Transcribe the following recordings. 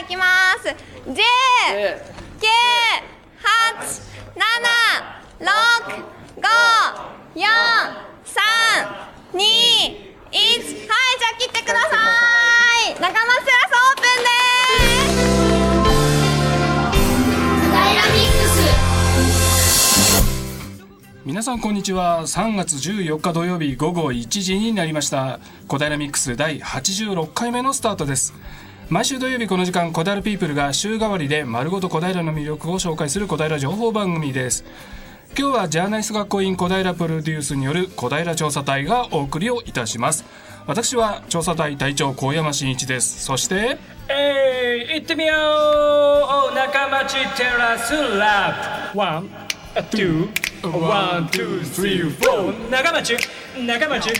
いきます。10、9、8、7、6、5、4、3、2、1。はい、じゃあ切ってください。中松テラスオープンです。ダイナミックス。皆さんこんにちは3月14日土曜日午後1時になりました小平ミックス第86回目のスタートです毎週土曜日この時間小平ピープルが週替わりで丸ごと小平の魅力を紹介する小平情報番組です。今日はジャーナリスト学校員小平プロデュースによる小平調査隊がお送りをいたします。私は調査隊隊長高山真一です。そして？えい、行ってみよう。お仲町テラスラブ。 one、two、one、two、three、four 仲町。中町。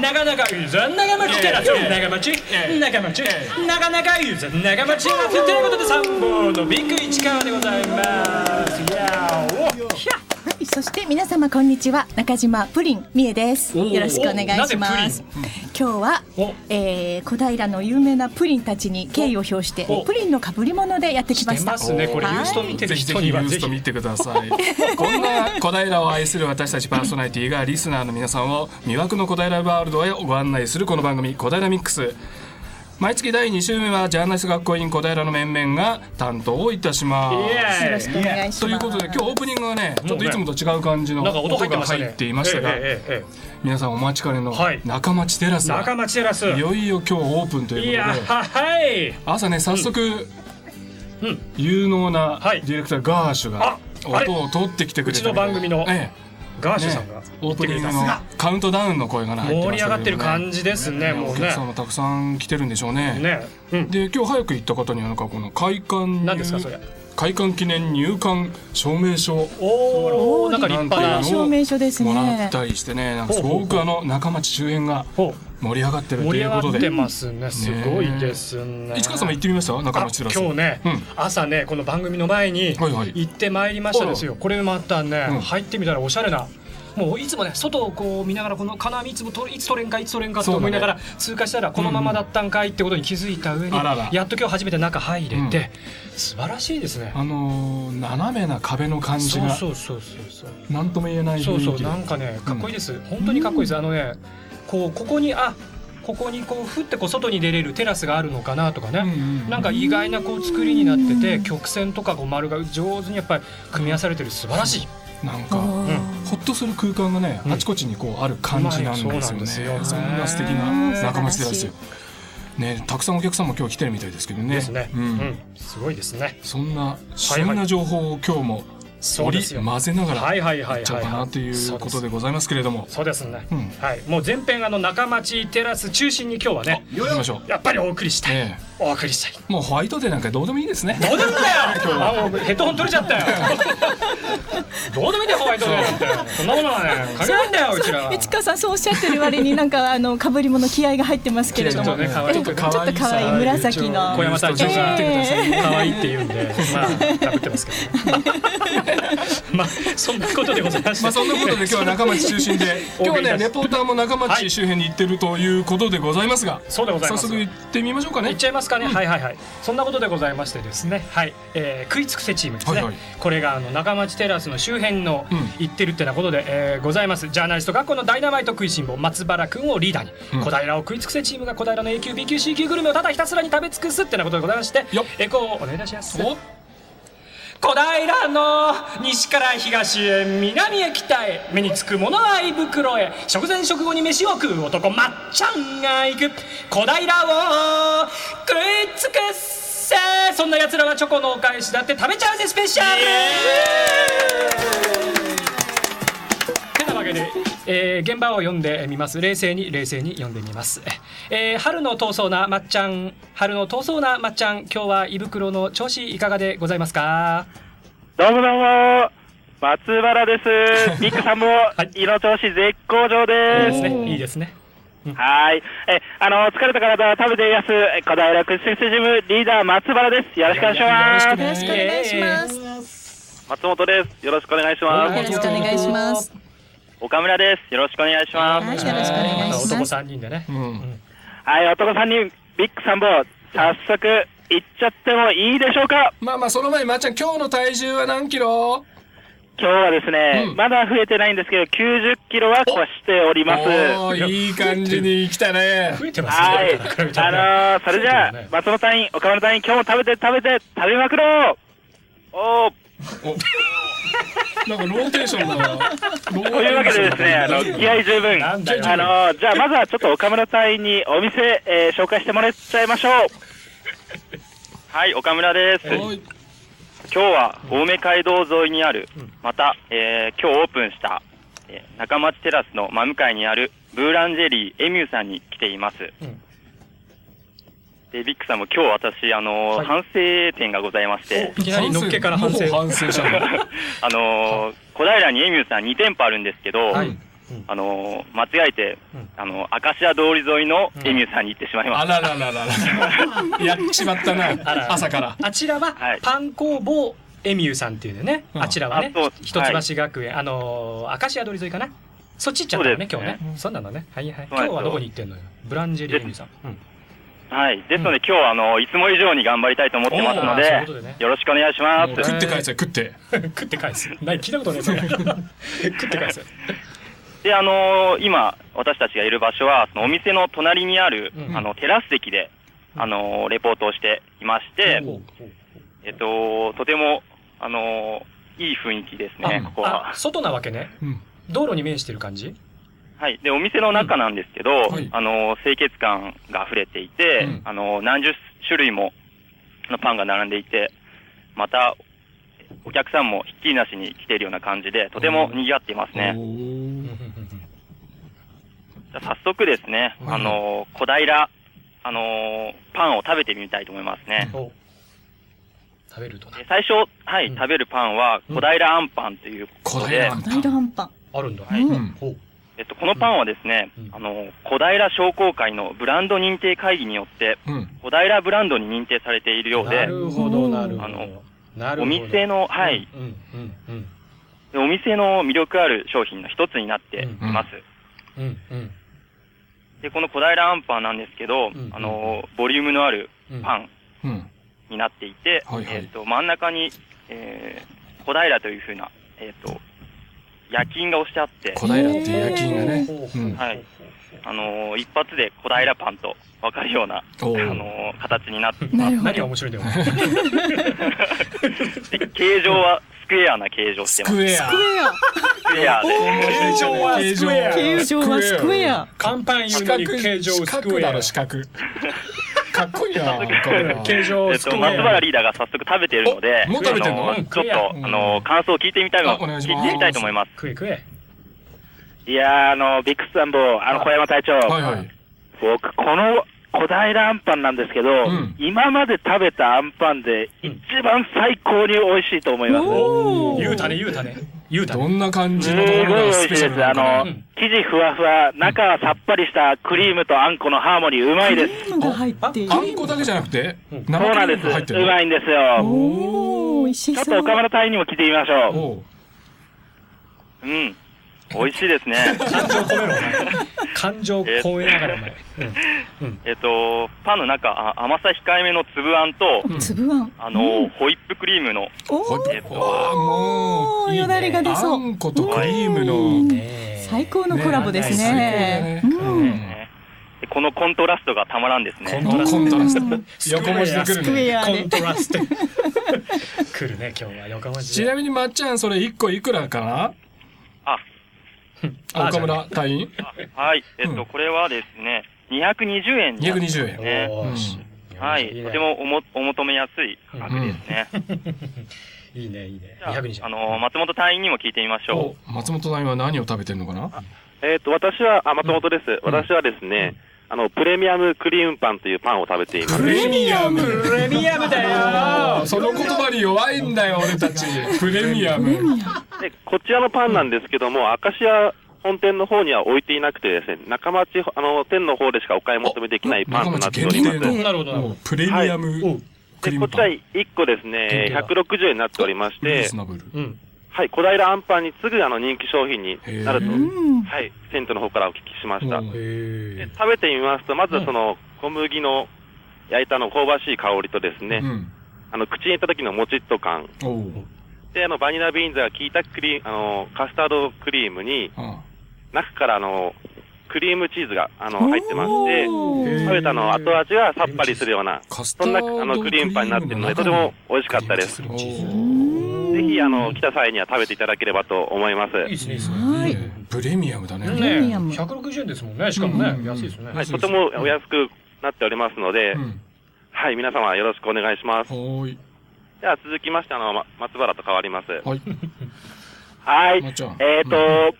なかなかいいぞ。長町テラス長町。長町。なかなかいいぞ。長町テラスということで参謀のビッグ市川でございます。いや。ーおひゃはい。そして皆様こんにちは。中島プリンみえです。よろしくお願いします。プ今日はお、えー、小平の有名なプリンたちに敬意を表してお。プリンの被り物でやってきました。出ますねこれ。ユースト見てひぜ人ひ。ユーストにはぜひ見てください。こんな小平を愛する私たちパーソナリティがリスナーの皆さんを魅惑の小平ワールドへご案内するこの番組「小平ミックス」毎月第2週目はジャーナリスト学校員小平の面々が担当をいたします。よろしくお願いします。ということで今日オープニングはねちょっといつもと違う感じのなんか音入ってましたね。が入っていましたが皆さんお待ちかねのはい。中町テラス。え中が町テラス。いよいよ今日オープンということで。はい。朝ね早速うん。有能なはい。ディレクターガーシュがああれ。音を取ってきてくれたうちの番組の。ええ。ねガーシュさんがオープニングのカウントダウンの声がね入ってましたけどね。盛り上がってる感じですねもうね。お客さんもたくさん来てるんでしょうね。ね。うん。で今日早く行った方にはなんかこの開館入何ですかそれ？開館記念入館証明書。おおなんか立派な。証明書ですね。もらったりしてねなんかすごくあの中町周辺がほ盛り上がってると盛りいうことで。上がってますね。すごいですね。市川さんも行ってみました？中あ町テラス今日ね、うん。朝ねこの番組の前に行ってまいりましたですよ、これまたね、うん。入ってみたらおしゃれなもういつもね外をこう見ながらこの金網いつもといつ取れんかいつ取れんかと思いながら通過したらこのままだったんかいってことに気づいた上に、やっと今日初めて中入れて、素晴らしいですね。あのー斜めな壁の感じがそうそうそうそうそう。何とも言えないそうそうなんかねかっこいいです、本当にかっこいいです。あのねこうここにあここにこうふってこう外に出れるテラスがあるのかなとかね、うんうんなんか意外なこう作りになってて曲線とかこう丸が上手にやっぱり組み合わされてる素晴らしい。なんかおほーっとする空間がね、うん。あちこちにこうある感じなんですよね。そうなんですよそんな素敵うなん中町テラス素晴ら。ね、たくさんお客さんも今日来てるみたいですけどね。ですね、ううんん。すごいですね。そんな旬な情報を今日もそうですよ。混ぜながらはいはいはいはいいっちゃおうかなということでございますけれども。そうですね、うんはいもう前編あの中町テラス中心に今日はね行きましょう。やっぱりお送りしたい、えお送りしたい。え、もうホワイトデーなんかどうでもいいですね。どうでもいいんだよ。あもうヘッドホン取れちゃったよ。どうでもいいんだよホワイトデーなんて。そんなものはね関係ないんだようちらは。市川さんそうおっしゃってる割になんかあの被り物気合が入ってますけれども。ちょっとね可愛いえちょっと可愛い紫の。小山隊長がえ。ー可愛いって言うんで、まあ、かぶってますけど。まあ、そんなことでございまして。まあそんなことで今日は中町中心で。今日はねレポーターも中町周辺に行ってるということでございますが、そうでございます。早速行ってみましょうかね。いっ。ちゃいますかね、はいはいはい。そんなことでございましてですね。はい、えー、食いつくせチームですね、はいはい。これがあの中町テラスの周辺のうん。行ってるってなことで、えーございます。ジャーナリスト学校のダイナマイト食いしん坊松原くんをリーダーに、うん。小平を食いつくせチームが小平の A 級 B 級 C 級グルメをただひたすらに食べ尽くすってなことでございましてエコーをお願いいたします。お小平の西から東へ南へ北へ目につくものは胃袋へ。食前食後に飯を食う男まっちゃんが行く。小平を食い尽くせ。そんな奴らがチョコのお返しだって食べちゃうぜスペシャル。なわけで、えー現場を読んでみます冷静に冷静に読んでみます、えー春の遠そうなまっちゃん春の遠そうなまっちゃん今日は胃袋の調子いかがでございますか？どうもどうも、松原です。ミックさんもい胃の調子絶好調いいです。ですねいいですねはい。え、あの、疲れた体は食べて癒す、小平クッシンスジムリーダー松原です。よろしくお願いします。よろしくお願いします。松本です。よろしくお願いします。よろしくお願いします。岡村です。よろしくお願いします。はい、よろしくお願いしま男す。三人でねうんはい、男さんにビッグ参謀、早速、いっちゃってもいいでしょうか？まあまあその前にまっちゃん今日の体重は何キロ？今日はですね、うんまだ増えてないんですけど、90キロは越しております。おーいい感じに来たね増えてますはい。ね。比べたあのー、それじゃあ、松本隊員、岡村隊員、今日も食べて食べて食べまくろうおーなんかローテーションだなローというわけでですね、あの、気合十分。あのじゃあまずはちょっと岡村隊員にお店、えー紹介してもらっちゃいましょう。はい、岡村です。今日は青梅街道沿いにある、また、えー今日オープンした、えー中町テラスの真向かいにあるブーランジェリーエミューさんに来ています。うんで、ビックさんも今日私、あのーはい反省点がございまして、いきなりのっけから反省。反省したのあのー小平にエミューさん2店舗あるんですけど、はい。あのー間違えて、うんあのー、アカシア通り沿いのエミューさんに行ってしまいまあした。ららららら やっちまったな朝からあちらははいパン工房エミューさんっていうのね。うんあちらはね一橋学園、あのー、明石家通り沿いかな。そっち行っちゃったのね、今日ね。そうなのね。はいはい。今日はどこに行ってんのよ。ブランジェリーエミューさん。うんはい。ですので、今日は、あのーいつも以上に頑張りたいと思ってますのおーそういうでね、よろしくお願いします。食って返せ食って 食って返す。何聞いたことない。食って返す。で、あのー今、私たちがいる場所は、そのお店の隣にある、うんあの、テラス席で、あのーレポートをしていまして、おうえっと、とても、あのーいい雰囲気ですね、あここはあ、。外なわけね。うん道路に面してる感じ？はい。で、お店の中なんですけど、はいあのー清潔感が溢れていて、うんあのー何十種類ものパンが並んでいて、また、お客さんもひっきりなしに来ているような感じで、とても賑わっていますね。おーじゃあ早速ですね、はいあのー小平、あのーパンを食べてみたいと思いますね。お食べると最初、はい、うん食べるパンは小平あんパンということで、小平あんパン。あるんだ。はいうんほうえっと、このパンはですね、うん。あの、小平商工会のブランド認定会議によって、うん。小平ブランドに認定されているようなで、るほど、なるほど。あのお店の、はい、うんうんうんでお店の魅力ある商品の一つになっています。うんうん。で、この小平あんパンなんですけど、んあの、ボリュームのあるうん。パンうん。になっていて、はいはい。えっと、真ん中に、えー、小平というふうな、えっと、夜勤が押してあって、小平っていう夜勤がね。はい。あのー一発で小平パンと分かるような、あのー形になってま。何が面白いんだよ。で形状はスクエアな形状してます。スクエアスクエア。スクエアで。形状はスクエア形状はスクエア。カンパン言四うのに角形状四スクエア角だろ。四角 かっこいいな形状えっと、スクエ松原ア。リーダーが早速食べているので、おもう食べてんのちょっと、うんあのー感想を聞いてみたいの、聞いてみたいと思います。食え食え。いやー、あの、ビックスさんも、あの、小山隊長、はいはい僕、この小平あんパンなんですけど、ん今まで食べたあんパンで、一番最高に美味しいと思います。おー言うたね言うたね。言うたどね。んな感じすごい美のところが味しいです。スペシャルなあの生地ふわふわ、中はさっぱりしたクリームとあんこのハーモニー、うまいです。クリームが入っているあ。んこだけじゃなくてうん生クリーそうなんです。ムが入ってるうまいんですよ。おー、美味しそう。ちょっと岡村隊員にも聞いてみましょおうう。うん。美味しいですね。感情込めろお前。感情込めながらお前。うん。えっと、パンの中、あ甘さ控えめの粒あんと、粒あん。あの、ホイップクリームの、おー。ホイップわあもうおーよだれが出あそんことクリームの。最高のコラボですね。うん。このコントラストがたまらんですね。コントラスト。コントラスト。うん横文字で来るスクエね。コントラスト。来るね今日は。横文字で。ちなみにまっちゃんそれ1個いくらか？なあ、あ岡村隊員？はい。えっと、うん。これはですね、220円になってます220円。はい。ねとてもおもお求めやすい価格ですね。いいねいいね。じゃあ220あの、松本隊員にも聞いてみましょお松本隊員は何を食べてるのかな？えっ、と、私は、あ、松本です。私はですね、あの、プレミアムクリームパンというパンを食べています。プレミアム？プレミアムだよ。その言葉に弱いんだよ俺たち。プレミアム。で、こちらのパンなんですけども、明石家本店の方には置いていなくてですね、中町、あの、店の方でしかお買い求めできないパンとなっております。中町限定なるほどプレミアおムうで、クリームパン。こちら1個ですね限、定だ160円になっておりましリーてズ、ナブル。うん。はい、小平あんパンに次ぐあの人気商品になると。はい、店長の方からお聞きしました。うん。でへ食べてみますと、まずはその小麦の焼いたあの香ばしい香りとですね、うん。あの口に入れた時のもちっと感、であのバニラビーンズが効いたクリーあのカスタードクリームに、あ中からあのクリームチーズがあの入ってまして、ー。食べたの後味がさっぱりするような、そんなあのクリームパンになっているので、とても美味しかったです。おぜーひあの来た際には食べていただければと思います。いいですねいいですね。はい。プレミアムだね。プレミアム。ね160円ですもんねしかもね。安いですよね。はい、とてもお安くなっておりますので、うん。はい、皆様よろしくお願いします。はーい。では続きまして、あの、ま松原と変わります。はい。はい。えっ、と、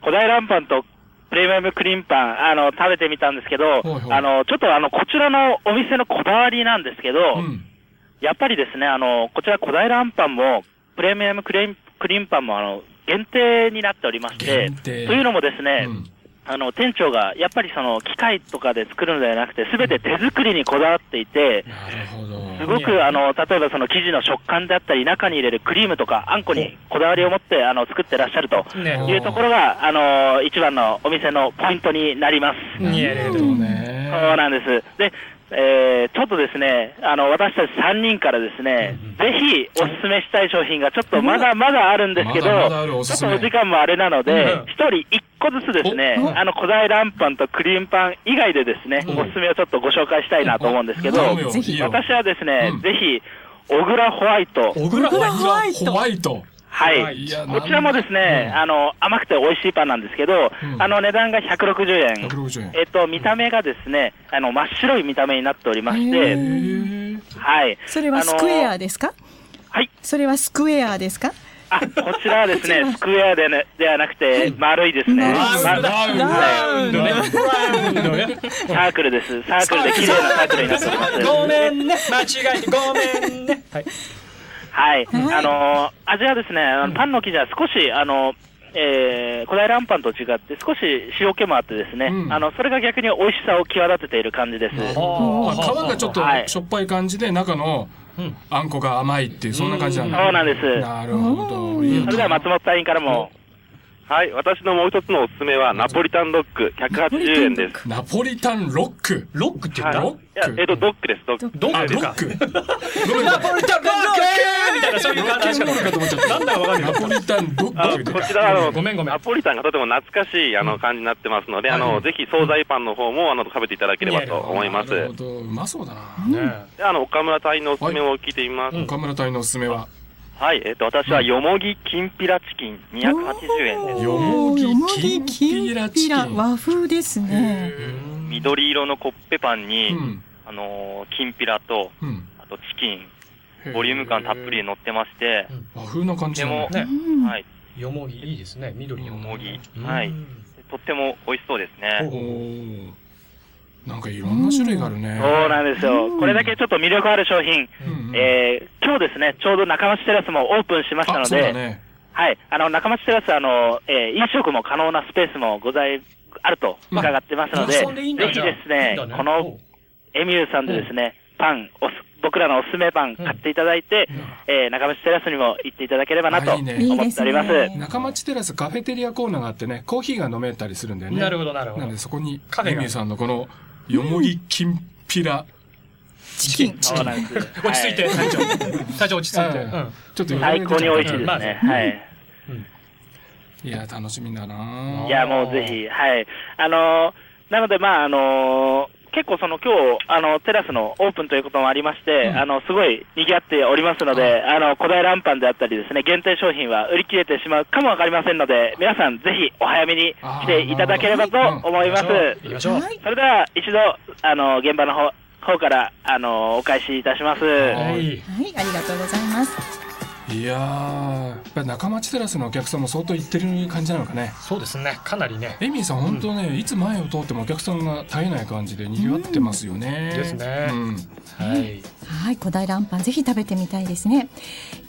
古代ランパンとプレミアムクリームパン、あの、食べてみたんですけど、いはい。あの、ちょっとあの、こちらのお店のこだわりなんですけど、うんやっぱりですね、あの、こちら古代ランパンも、プレミアムクリームクリームパンも、あの、限定になっておりまして、というのもですね、うん。あの、店長が、やっぱりその、機械とかで作るのではなくて、すべて手作りにこだわっていて、なるほど。すごく、あの、例えばその生地の食感であったり、中に入れるクリームとか、あんこにこだわりを持って、あの、作ってらっしゃるとね。いうところが、あの、一番のお店のポイントになります。そうなんです。で、えーちょっとですね、あの、私たち3人からですね、ぜひおすすめしたい商品がちょっとまだまだあるんですけど、まだまだあるおちょっとお時間もあれなのでうん、一、人一個ずつですね、あの、古代ランパンとクリームパン以外でですね、おすすめをちょっとご紹介したいなと思うんですけど、私はですね、うん。ぜひ、小倉ホワイト、小倉ホワイトはい。こちらもですね、うんあの、甘くて美味しいパンなんですけど、うん。あの、値段が160円。160円。えっと、見た目がですね、あの、真っ白い見た目になっておりましへて、ー。はい。それはスクエアですか？はい。それはスクエアですか？あ、こちらはですね、スクエアで,、ね、ではなくて、丸いですね。サークルです。サークルで綺麗なサークルになっております。ごめんね。間違えてごめんね。はいはい。はい。あのー味はですね、あのパンの生地は少し、あの、えー、古代ランパンと違って少し塩気もあってですね、うん。あの、それが逆に美味しさを際立てている感じです。あ皮がちょっとはい。しょっぱい感じで中のうん。あんこが甘いっていうそんな感じなんだ。そうなんです。なるほど。いいよそれでは松本隊員からも、はい、私のもう一つのおすすめは、ナポリタンドッグ、180円です。ナポリタンロック？ロックって言ったはい。のいや、えっと、ドッグです、ドッグ。どあうかロック。ナポリタンロック！みたいなそういう話かと思っちゃった。なんだかわかんない。ナポリタンロックこちら、あの、ごめんごめん。ナポリタンがとても懐かしい、あの、感じになってますので、あの、ぜひ、惣菜パンの方も、あの、食べていただければと思います。なるほど。うまそうだな。ねで、あの、岡村隊員のおすすめを聞いてみます。岡村隊のおすすめは？はい、えっ、と、私はよもぎきんぴらチキン280円です。よもぎよもぎきんぴらチキン。和風ですね。緑色のコッペパンうに、ん。あのーきんぴらと、うん。あとチキン、ボリューム感たっぷりで乗ってまして、和風な感じでも、ねうん。はい、よもぎいいですね。緑よもぎうん。はい。とっても美味しそうですね。なんかいろんな種類があるね。そうなんですよ。これだけちょっと魅力ある商品、うんうん。えー、今日ですね、ちょうど中町テラスもオープンしましたあので、そうだね。はい、あの、中町テラス、あの、えー飲食も可能なスペースもござい、あると伺ってますので、そんでいいぜひですねね。このエミューさんでですね、パン、おす僕らのおすすめパン買っていただいて、えー中町テラスにも行っていただければなと思っております。ね。中町テラスカフェテリアコーナーがあってねコーヒーが飲めたりするんだよね。なるほどなるほど。なんでそこにカフェミューさんのこのよもぎきんぴらチキン。落ち着いては隊長隊長落ち着いてちょっと最高に美味しいですまあねね。はい。いや楽しみだないや、もうぜひ、はい。あのーなので、まあ、あのー結構その今日、あの、テラスのオープンということもありまして、うんあの、すごい賑わっておりますので、あの、古代ランパンであったりですね、限定商品は売り切れてしまうかもわかりませんので、皆さんぜひお早めに来ていただければと思います。うはい。それでは、一度、あの、現場の方、方から、あの、お返しいたします。はいはい、ありがとうございます。いやーやっぱり中町テラスのお客さんも相当行ってる感じなのかね。そうですね。かなりね。エミーさん本当ね、いつ前を通ってもお客さんが絶えない感じで賑わってますよね、ですね。うん。はい。はい、古代ランパンぜひ食べてみたいですね。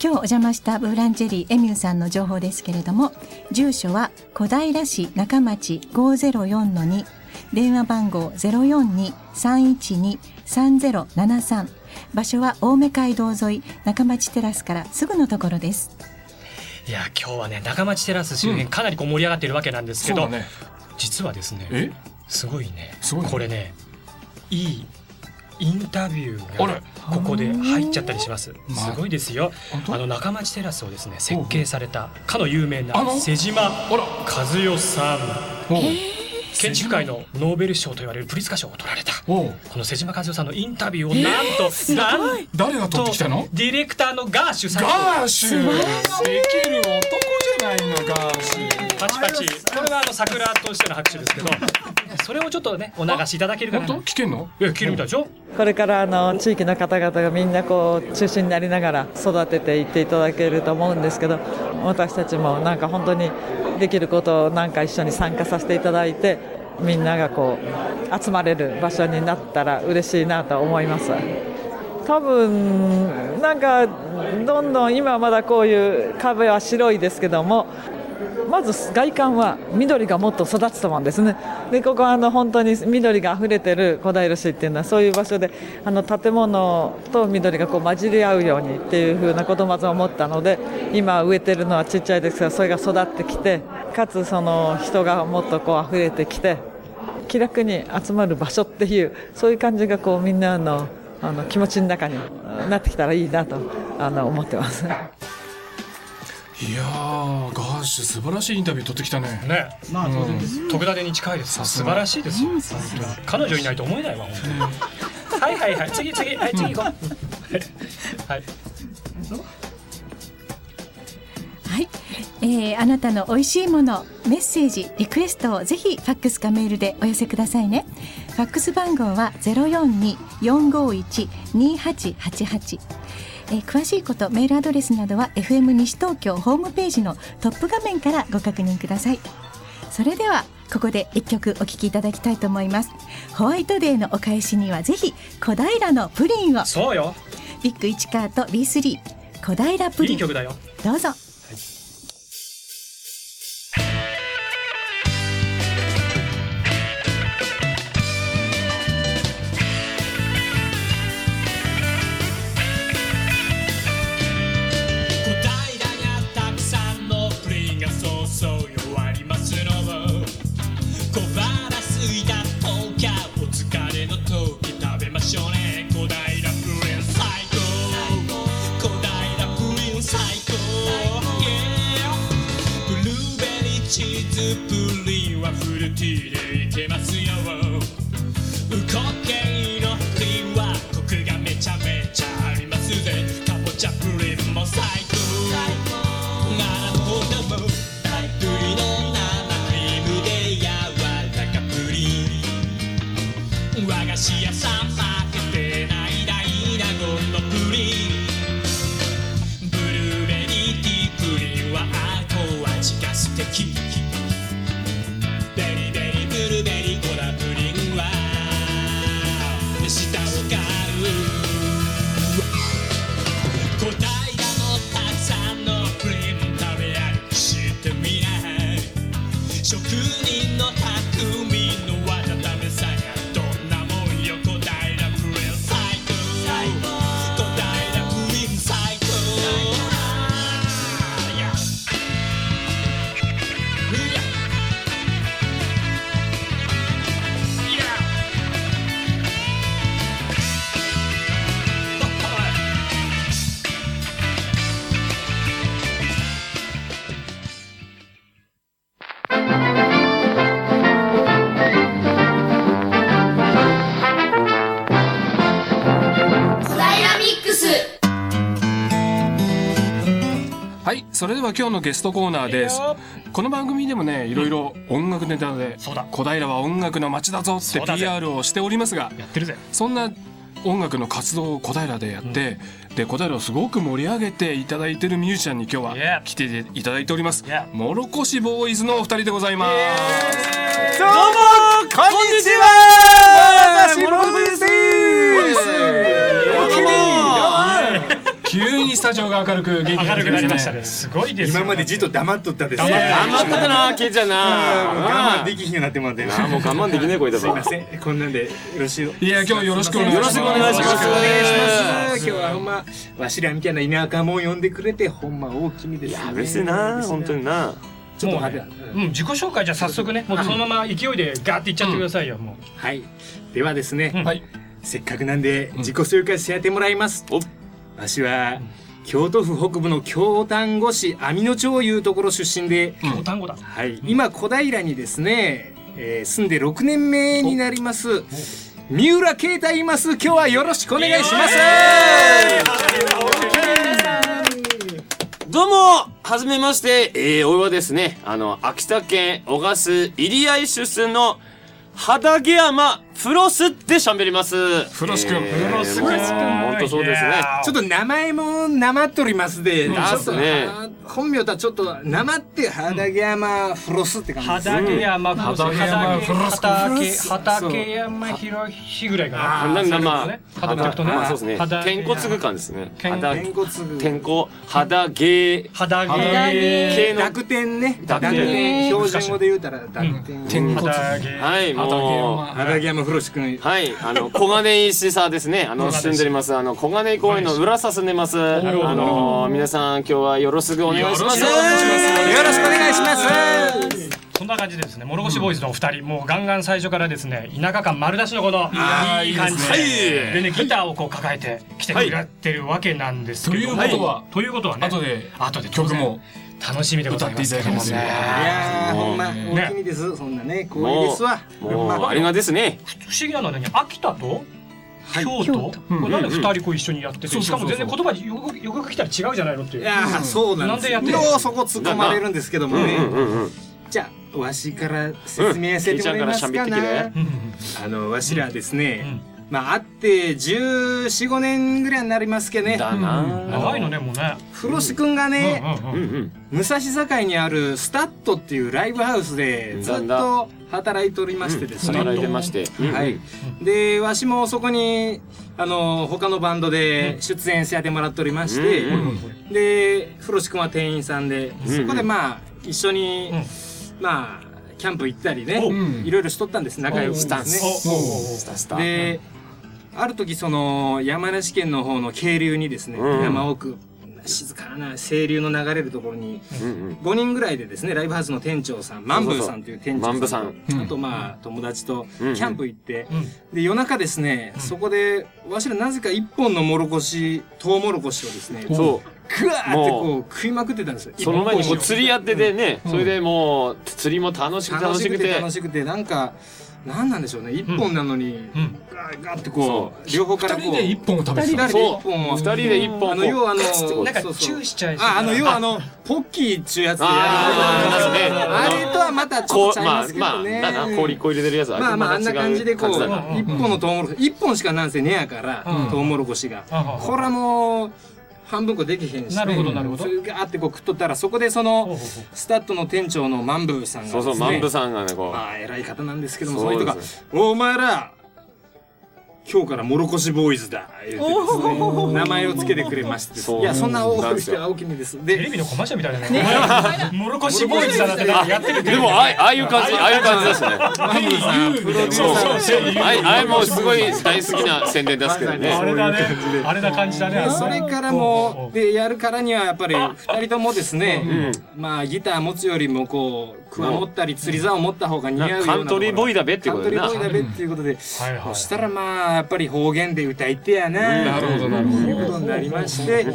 今日お邪魔したブーランジェリーエミューさんの情報ですけれども、住所は小平市中町504-2、電話番号042-312-3073。場所は青梅街道沿い中町テラスからすぐのところです。いや今日はね中町テラス周辺かなりこう盛り上がっているわけなんですけど、そうだね。実はですねえ？すごいねすごいね。これねいいインタビューがここで入っちゃったりします。すごいですよ。あの中町テラスをですね設計されたかの有名な瀬島和代さん。建築界のノーベル賞と言われるプリツカ賞を取られた。この瀬島和代さんのインタビューをなんと、なん誰が取ってきたの？ディレクターのガーシュさん。ガーシュ。できる男じゃないのガーシュパチパチ。これはあの桜としての拍手ですけどそれをちょっとねお流しいただけるかな聞けんの？いや聞けるみたいでしょ？これからあの地域の方々がみんなこう中心になりながら育てていっていただけると思うんですけど私たちもなんか本当にできることをなんか一緒に参加させていただいてみんながこう集まれる場所になったら嬉しいなと思います。多分なんかどんどん今はまだこういう壁は白いですけどもまず外観は緑がもっと育つと思うんですねでここはあの本当に緑が溢れてる小平市っていうのはそういう場所であの建物と緑がこう混じり合うようにっていうふうなことをまず思ったので今植えてるのはちっちゃいですがそれが育ってきてかつその人がもっとこう溢れてきて気楽に集まる場所っていうそういう感じがこうみんなのあの気持ちの中になってきたらいいなとあの思ってます。いやーガーシュ素晴らしいインタビュー取ってきたね。ね。まあ、うん、徳田に近いです。素晴らしいですよ、彼女いないと思えないわ本当に、はいはいはい。次次。はい次。行こう はい。はい、えー、あなたの美味しいものメッセージリクエストをぜひファックスかメールでお寄せくださいね。ファックス番号は042-451-2888えー、詳しいことメールアドレスなどは FM 西東京ホームページのトップ画面からご確認ください。それではここで一曲お聴きいただきたいと思います。ホワイトデーのお返しにはぜひ小平のプリンを。そうよ。ビッグ1カート B3 小平プリン。いい曲だよ。どうぞそ今日のゲストコーナーです。この番組でもねいろいろ音楽ネタで、小平は音楽の街だぞって PR をしておりますがやってるぜ。そんな音楽の活動を小平でやって、うん、で小平をすごく盛り上げていただいてるミュージシャンに今日は来ていただいております、もろこしボーイズのお二人でございます。どうもこんにちは急にスタジオが明るく元気明るくなりましたね。すごいです。今までじっと黙っとったですね。黙っとったな、ケイちゃんな。我慢できひんなってもらってな。もう我慢できねえこいだすいません。こんなんでよろしい。いや今日よろしくお願いします。よろしくお願いします。今日はほんまわしらみたいな田舎も呼んでくれてほんま大きみです。いや嬉しいな、本当にな。ちょっと派手うん、自己紹介じゃ早速ね、もうそのまま勢いでガーっていっちゃってくださいよ、もう。はい。ではですね。はい。せっかくなんで自己紹介してやってもらいます。わしは京都府北部の京丹後市網野町いうところ出身で、京丹後だ。はい、今小平にですね、えー住んで6年目になります。三浦慶太言います。今日はよろしくお願いします。どうもはじめまして、えー、おいはですね、あの、秋田県小笠入合出身の畑山フロスって喋ります。フロス君フロス君。本当そうですね。ちょっと名前もなまっとりますで、うんちょっとそうですねあ本名とはちょっとなまって畑山フロスって感じです。畑山フロス、畑山フロス畑畑山広しぐらいかな。あなんかまあ、ね肌的とね。まあそうですね。畑天骨具感ですね。天肌天骨具天候、肌芸、肌系芸の濁点ね。濁濁点点標準語で言うたら濁点。はい、もう。畑山フロス君。はい、あの小金井市さですね。あの住んでおります。あの小金井公園の裏さ住んでます。あるほどの皆さん今日はよろしくお願いします。よろしくお願いします。そんな感じでですね、諸星ボーイズのお二人、もうガンガン最初からですね、田舎感丸出しのこのいい感じで、でねギターをこう抱えて来てくれてるわけなんですけど、ということはということはね、後で後で曲も楽しみでございますけどもね。いやーほんまね大きにです。そんなね光栄ですわ。もうあれがですね。不思議なのはね、秋田と京都、これなんで二人こう一緒にやってて、しかも全然言葉よくよく来たら違うじゃないのっていう。いやーそうなんですよ。なんでやってるようそこ突っ込まれるんですけどもね。じゃあわしから説明させてもらいますかうんケイちゃんから喋ってなきて。あのわしらですね。まあ会って14、5年ぐらいになりますけどね。だな。長いのね、もうね。風呂師くんがね。武蔵境にあるスタットっていうライブハウスでずっと働いておりましてですね。働いてまして。はい。で、わしもそこに、あの、他のバンドで出演してやってもらっておりまして、で、風呂師くんは店員さんで、うんそこでまあ、一緒に、まあ、キャンプ行ったりね、んいろいろしとったんです、仲良くですね。スタスタ。で、ある時その山梨県の方の渓流にですね、うん。山奥静かな清流の流れるところにうんうん。5人ぐらいでですねライブハウスの店長さんマンブーさんという店長さんとあとまあ友達とキうん。ャンプ行って、うん。で夜中ですね、そこでわしらなぜか一本のもろこしトウモロコシをですねそグワーってこう食いまくってたんですよ。う。その前にこう釣りやっててね、それでもう釣りも楽しくて楽しくて。楽しくて。楽しくてなんかなんなんでしょうね。一本なのに、ん。ガーガーってこう両方からこう二人で一本を食べてた。二人でそう一本。を二人で一本あの要はあのなんかチューしちゃいそうなああの要はあのポッキーっちゅうやつでやる。あーありますね。あれとはまたちょっとちゃいまあまあますけどねだな氷こう入れてるやつまあまああんな感じでこう一本のトウモロコシ一本しかなんせねやからうん。トウモロコシが。うんこれはもう半分こできへんし。なるほどなるほど。それガーってこう食っとったらそこでそのスタッドの店長のマンブーさんがそうそう、マンブさんがね、こう。まあ偉い方なんですけどもそそうういう人がです「お前ら今日からもろこしボーイズだ」言うてですね。名前をつけてくれましてです。そう。いやそんな大なんですよ。きな大きにですでテレビのコマーシャルみたいだね。もろこしボーイズだなってやってる。でも、ああいう感じ、ああいう感じ。ですね。マンブーさん。プロデューそうサーあれあれもすごい大好きな宣伝ですけどね。あれだね。あれな感じだね。でそれからもでやるからにはやっぱり二人ともですね、まあギター持つよりもこうクワ持ったり釣り竿を持った方が似合うようなカントリーボーイだべっていうことでな。カントリーボーイだべっていうことで、はいはい。そしたらまあやっぱり方言で歌いてやな、なるほどなるほということになりまして、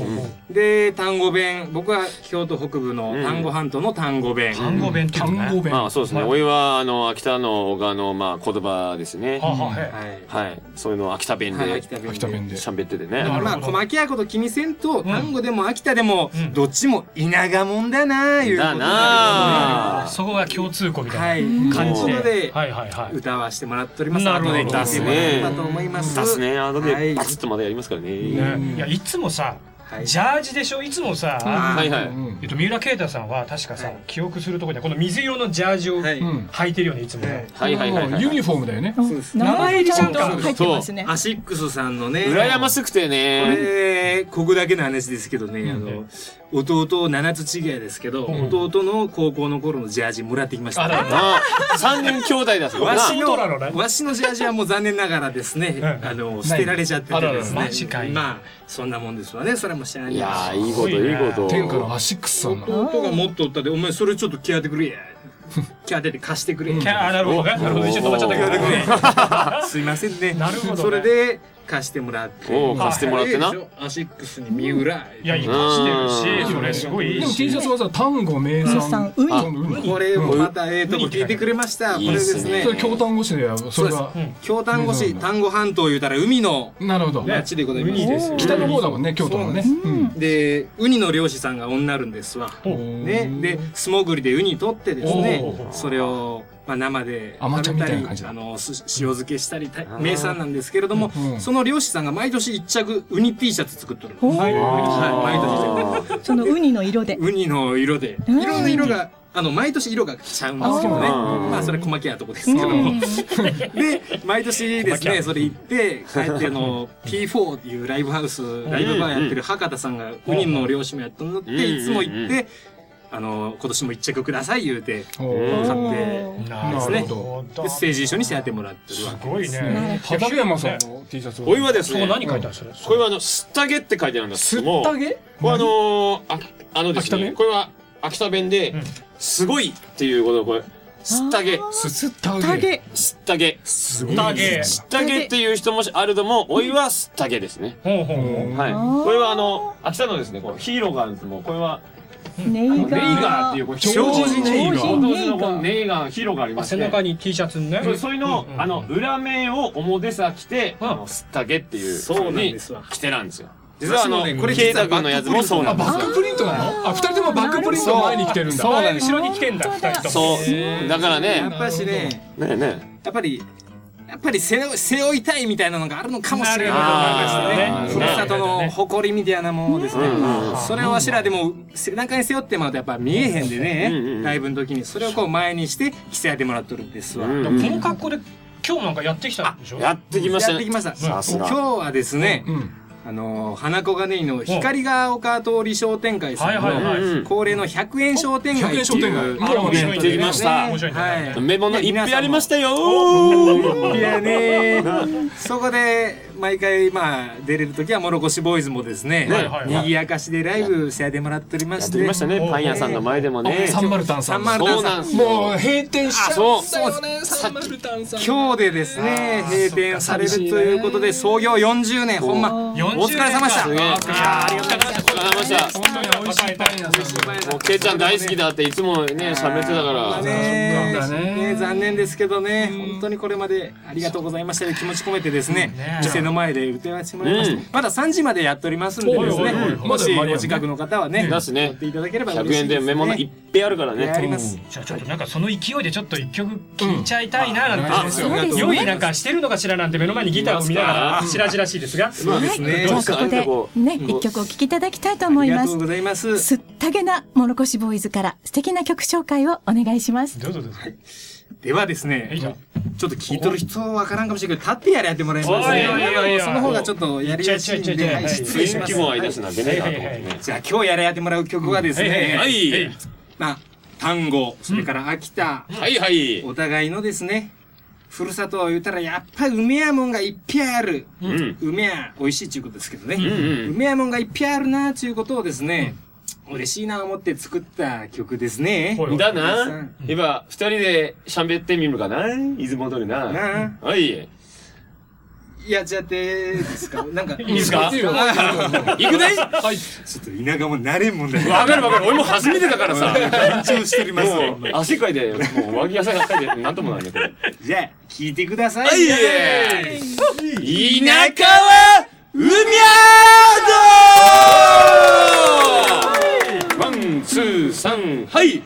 で単語弁。僕は京都北部の丹後半島の単語弁、単語弁っていうのね。単語弁。まあそうですね。はい。おいは、あの、秋田の小川の、まあ、言葉ですね。はあはいはい。そういうのを秋田弁はいで秋田弁秋田弁で。喋っててね。まあ細きやこと気にせんと、ん。単語でも秋田でも、ん。どっちも稲がもんだなあいうことだになあそこが共通項みたはいい、な感じでで。はいはいはい。歌わしてもらっております。なるほど後で聞いてもらえればと思います。出すね。あのはいね、バツッとまでやりますからね。ねいやいつもさ、はいジャージでしょ？いつもさ、はいはい。えっと三浦慶太さんは確かさ、はい記憶するところでこの水色のジャージを履いてるよねいつもね。はいはいはいはい。ユニフォームだよねそうです。名前ちゃんと名入ってますね。アシックスさんのね、羨ましくてこね。れ、ここだけの話ですけどね、あの、弟七つ違いですけど、弟の高校の頃のジャージもらってきました。あら。なあ、三人兄弟だそ。わしの弟なのね。わしのジャージはもう残念ながらですね、うん。あの捨てられちゃっててですね、まあそんなもんですわね、それもしゃあない。いやー、いいこと、いいこと。天下のアシックスさんが弟がもっとおったで、お前それちょっと着合ってくれ。や。キャー出て貸してくれ。キャーなるほどね。なるほど。一瞬止まっちゃったけど すいませんね。なるほどね。それで貸してもらって。貸してもらってな。アシックスに三浦。いやいい貸してるしそれすごいいいでもし T シャツはさ単語名名産これもまたええとこ聞いてくれました。これですね。そ。れ京丹後市でやる。それが。京丹後市丹後半島言うたら海のなるほど。町でございます。北の方だもんね京都のね。うんでウニの漁師さんが女るんですわ。ね、で素潜りでウニ取ってですねそれを、まあ、生で食べたりあのす塩漬けしたりた名産なんですけれども、うんその漁師さんが毎年一着ウニ T シャツ作っとるんです。はい、はい、毎年そのウニの色で。ウニの色で。うん。色の色があの毎年色がちゃうんですけどね。まあそれ細けやとこですけども。で毎年ですねそれ行って帰ってあの T4 っていうライブハウスライブバーやってる博多さんがウニの漁師もやっとんのっていつも行ってあの今年も一着ください言うて買って。なですね。るほでステージ一緒にしてやってもらってるわす。ごいなね。る畠山さんの T シャツおいはですね。何書いてあるんですかこれはあのすったげって書いてあるんですすっけどもたげ？これあのーああのですねこれは秋田弁でん。すごいっていうことこれすったげ。すったげ。すったげ。すごいタゲすったげっていう人もあるともおいはすったげですね。ほうほうほう。はい。これはあの秋田のですねこのヒーローがあるんですけどもこれはネイネイガガーっていうこれ超人ネイガー。超人ネイガー。のネイガーヒーローがありまして。背中に T シャツにね。それそれの、あの裏面を表さ着て、あのすったげっていうそうなんにですわ。着てなんですよ。実はあのこれケイタ君のやつもそうなあんです。よバックプリントなの？あ二人ともバックプリント前に来てるんだ。そう後ろに来てんだ二人とも。そう。だからねやっぱしねねえねやっぱりやっぱり背負背負いたいみたいなのがあるのかもしれない。なるほど。ふるさとの誇りみたいなものですね。それをわしらでも背中に背負ってもらうとやっぱ見えへんでね。ライブの時にそれをこう前にして着せてもらっとるんですわ。この格好で今日なんかやってきたんでしょ？やってきましたね。やってきました。今日はですねうんあの花子金井の光が丘通り商店会さんの恒例の100円商店街って100円商店いう街あ面白いね行ってきました。メモの一品ありましたよいやねそこで毎回まあ出れる時はもろこしボーイズもですねはいはいはい。賑やかしでライブせやでもらっておりまやっしててきましたね。パン屋さんの前でもね。サンマルタンさん。サンマルタンさそうなんんですよ。もう閉店しちゃったよねそうサンマルタンさん。今日でですね閉店されるということで創業40年。ほんまお疲れ様でした。すげえ。いやーありがとうございました。ありがとうございました本当に美味しいパン屋さんもうケイちゃん大好きだっていつもね喋ってたから。ねそうだねね残念ですけどね。本当にこれまでありがとうございました。気持ち込めてですね。ね店の前で歌わせてもらいましたうん。まだ3時までやっておりますんでですねもしお近くの方はねね。やっていただければ嬉100円しいでね。ですメモのいっぺいあるからやりねます。じゃあちょっとなんかその勢いでちょっと一曲聴いちゃいたいななんて、あそうですね。良いなんかしてるのかしらなんて目の前にギターを見ながらしらじらしいですが。そうですね。じゃあここでね一曲お聴きいただきたいと思います。ありがとうございます。すったげなもろこしボーイズから素敵な曲紹介をお願いします。どうぞどうぞではですねちょっと聞いとる人はわからんかもしれないけど立ってやれやってもらいますおいおいおいおい。おいその方がちょっとやりやすいんではい失礼します気分合い。出すなんでねはいはい。じゃあ今日やれやってもらう曲はですねはいまあ単語それから秋田はいはい。お互いのですねふるさとを言うたらやっぱり梅やもんがいっぱいある、うん。梅や美味しいっていうことですけどね、んうん梅やもんがいっぱいあるなっていうことをですね、嬉しいな思って作った曲ですね。はいだな。今二人で喋ってみるかな？出雲通りな。なはいやっちゃってですか？なんか、いいですか？行くね。はい。ちょっと田舎も慣れんもんだよ。わかるわかる。俺も初めてだからさ。緊張しておりますよ。もう汗かいてもう脇汗がかいてなんともないねこれじゃあ、聞いてください。はい。田舎は海宿ワンツーサンはい。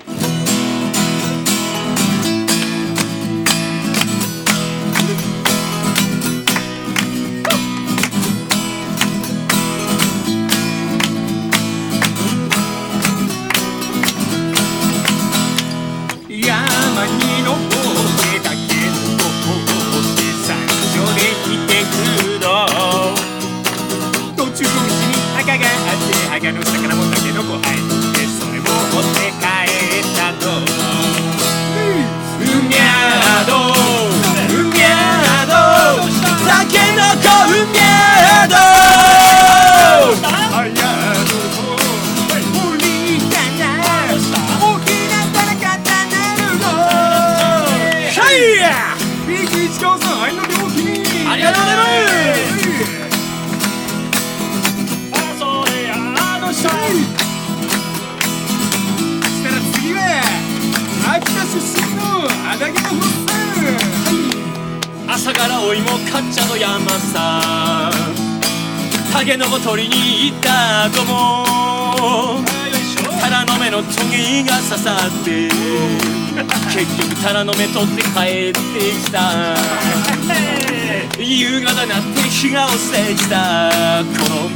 タゲのぼ取りに行った後もタラの芽のトゲが刺さって結局タラの芽取って帰ってきた。夕方になって日が落ちてきた。頃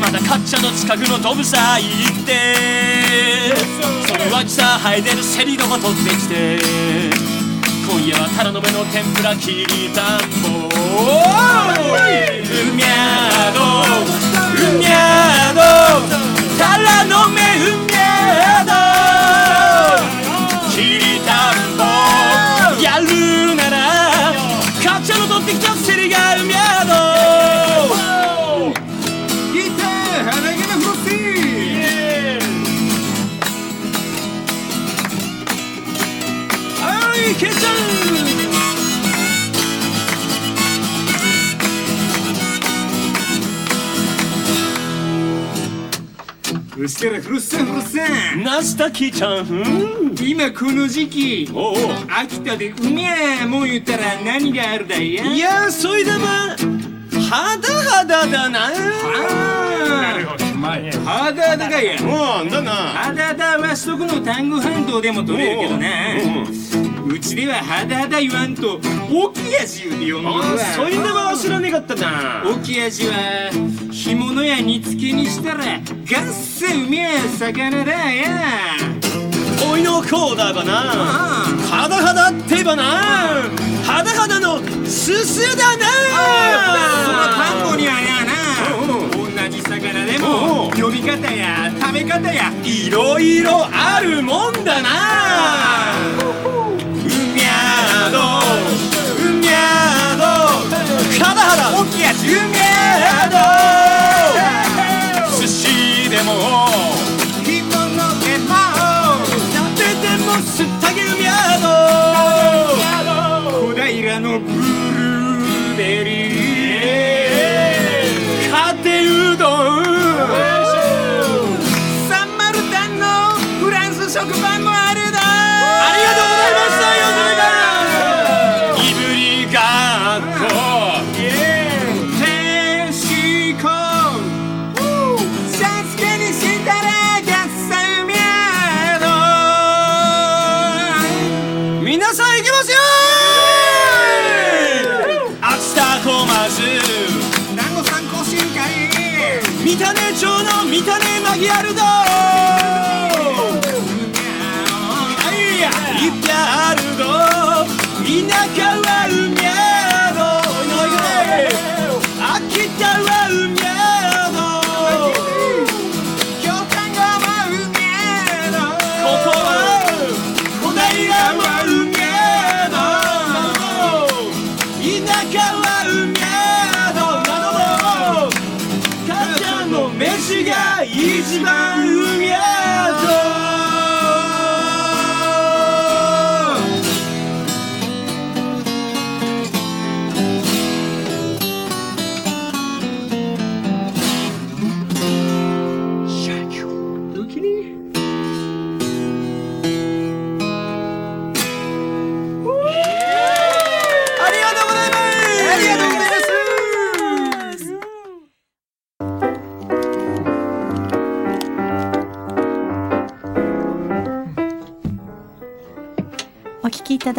またかっちゃの近くのドブさ行ってその脇さ生えてるセリのも取ってきて今夜はタラの芽の天ぷらきりたんぽうみゃどうみゃどタラの芽ううっせらフルッセンフルッセンナスタキちゃん今この時期秋田でうみゃーもん言ったら何があるだいや。いやそいでも肌肌だな。なるほど。うまいハーダーだがや。うんだな。ハダダはそこの単語半島でも取れるけどな。うちではハダハダ言わんとオキアジ言うて呼んどるわ。あそいでは知らねえかったな。オキアジは干物や煮付けにしたらガッセうめえ魚だやおいのこうだばな肌肌ってばな。肌肌のすすだな。その単語にはやな。同じ魚でも呼び方や食べ方やいろいろあるもんだなど肌肌オキアジ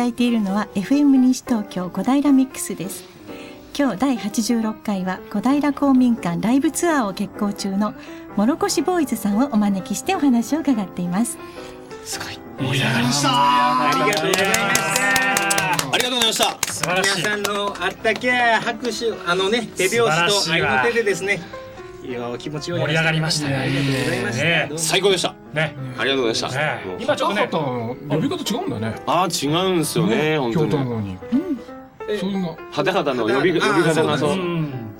いているのは FM 西東京小平ミックスです。今日第86回は小平公民館ライブツアーを決行中のもろこしボーイズさんをお招きしてお話を伺っています。盛り上がりました。ありがとうございますありがとうございました。素晴らしい。皆さんのあったけ拍手あのね手拍子と愛の手でですねいや気持ちを盛り上がりましたね。ありがとうございました、最高でしたね。ありがとうございました。ね。もう今ちょっとね。呼び方違うんだね。ああ違うんですよね本当京に都の方に。そういうの肌肌の呼び呼び方がそう。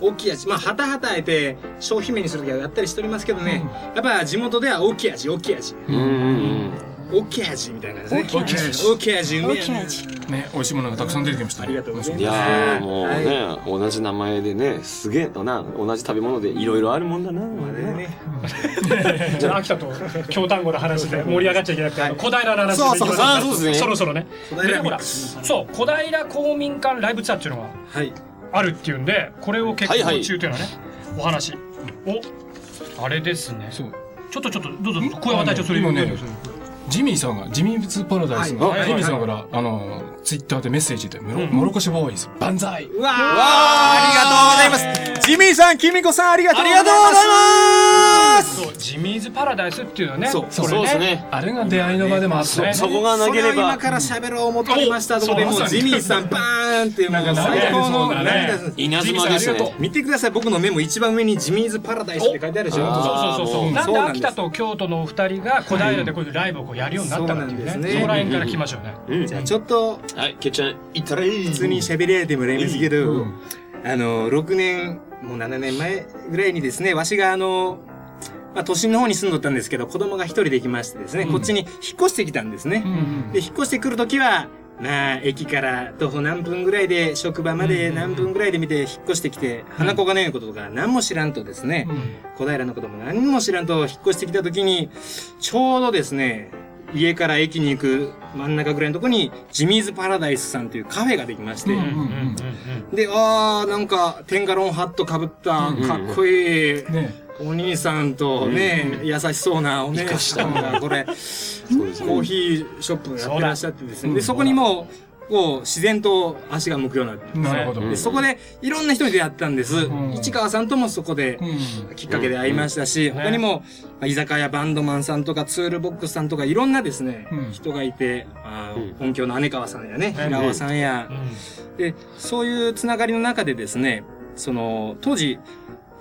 大きい味。まあはたはたあえて商品名にする時はやったりしておりますけどね、やっぱ地元では大きい味大きい味。うんうんうん大きい味みたいなですね。大きい味大きい味うめえ大きい味ね美味しいものがたくさん出てきました。ありがとうございます。い。やーもうね、同じ名前でねすげえとな。同じ食べ物でいろいろあるもんだな、ね。じゃあ秋田と京丹後の話で盛り上がっちゃいけなくて、あの小平の話でそうそう。そうあそうですね。そろそろね。小平でほらそう。小平公民館ライブツアーっていうのははい。あるっていうんでこれを結構中というのはねお話おあれですね。ちょっとちょっとどうぞ小山隊長それ今ねジミーさんがジミーズパラダイスのはい。ジミーさんからあのツイッターでメッセージで「もろもろこしボーイズ万歳!」うわありがとうございます。ジミーさんキミコさんありがとうございます。そうジミーズパラダイスっていうのはねそうこれねあれが出会いの場でもあったね。それを今から喋ろう思ってましたところでもうジミーさんバーンってもう最高の涙です稲妻ですね。見てください。僕のメモ一番上にジミーズパラダイスって書いてあるでしょ。そうそうそうそう。なんでそうなんです秋田と京都のお二人が小平でこういうライブをこうやるようになったかっていうね。そうなんですね。そこら辺から来ましょうね。じゃあちょっとはいけっちゃんいったらいい。普通に喋れてもらいますけど、あの6年もう7年前ぐらいにですねわしがあのまあ、都心の方に住んどったんですけど子供が一人できましてですね、こっちに引っ越してきたんですね、で引っ越してくる時はまあ駅から徒歩何分ぐらいで職場まで何分ぐらいで見て引っ越してきて、花子がねのこととか何も知らんとですね、小平のことも何も知らんと引っ越してきた時にちょうどですね家から駅に行く真ん中ぐらいのところにジミーズパラダイスさんというカフェができまして、で、あー、なんか、テンガロンハットかぶった、かっこいい、お兄さんとね、優しそうなお姉さんが、これ、コーヒーショップやってらっしゃってですね、で、そこにもう、こう、自然と足が向くようになってねなるほど。でそこで、いろんな人に出会ったんです。市川さんともそこで、きっかけで会いましたし、他にも、まあ居酒屋バンドマンさんとか、ツールボックスさんとか、いろんなですね、人がいて、あー音響の姉川さんやね、平尾さんや、で、そういうつながりの中でですね、その、当時、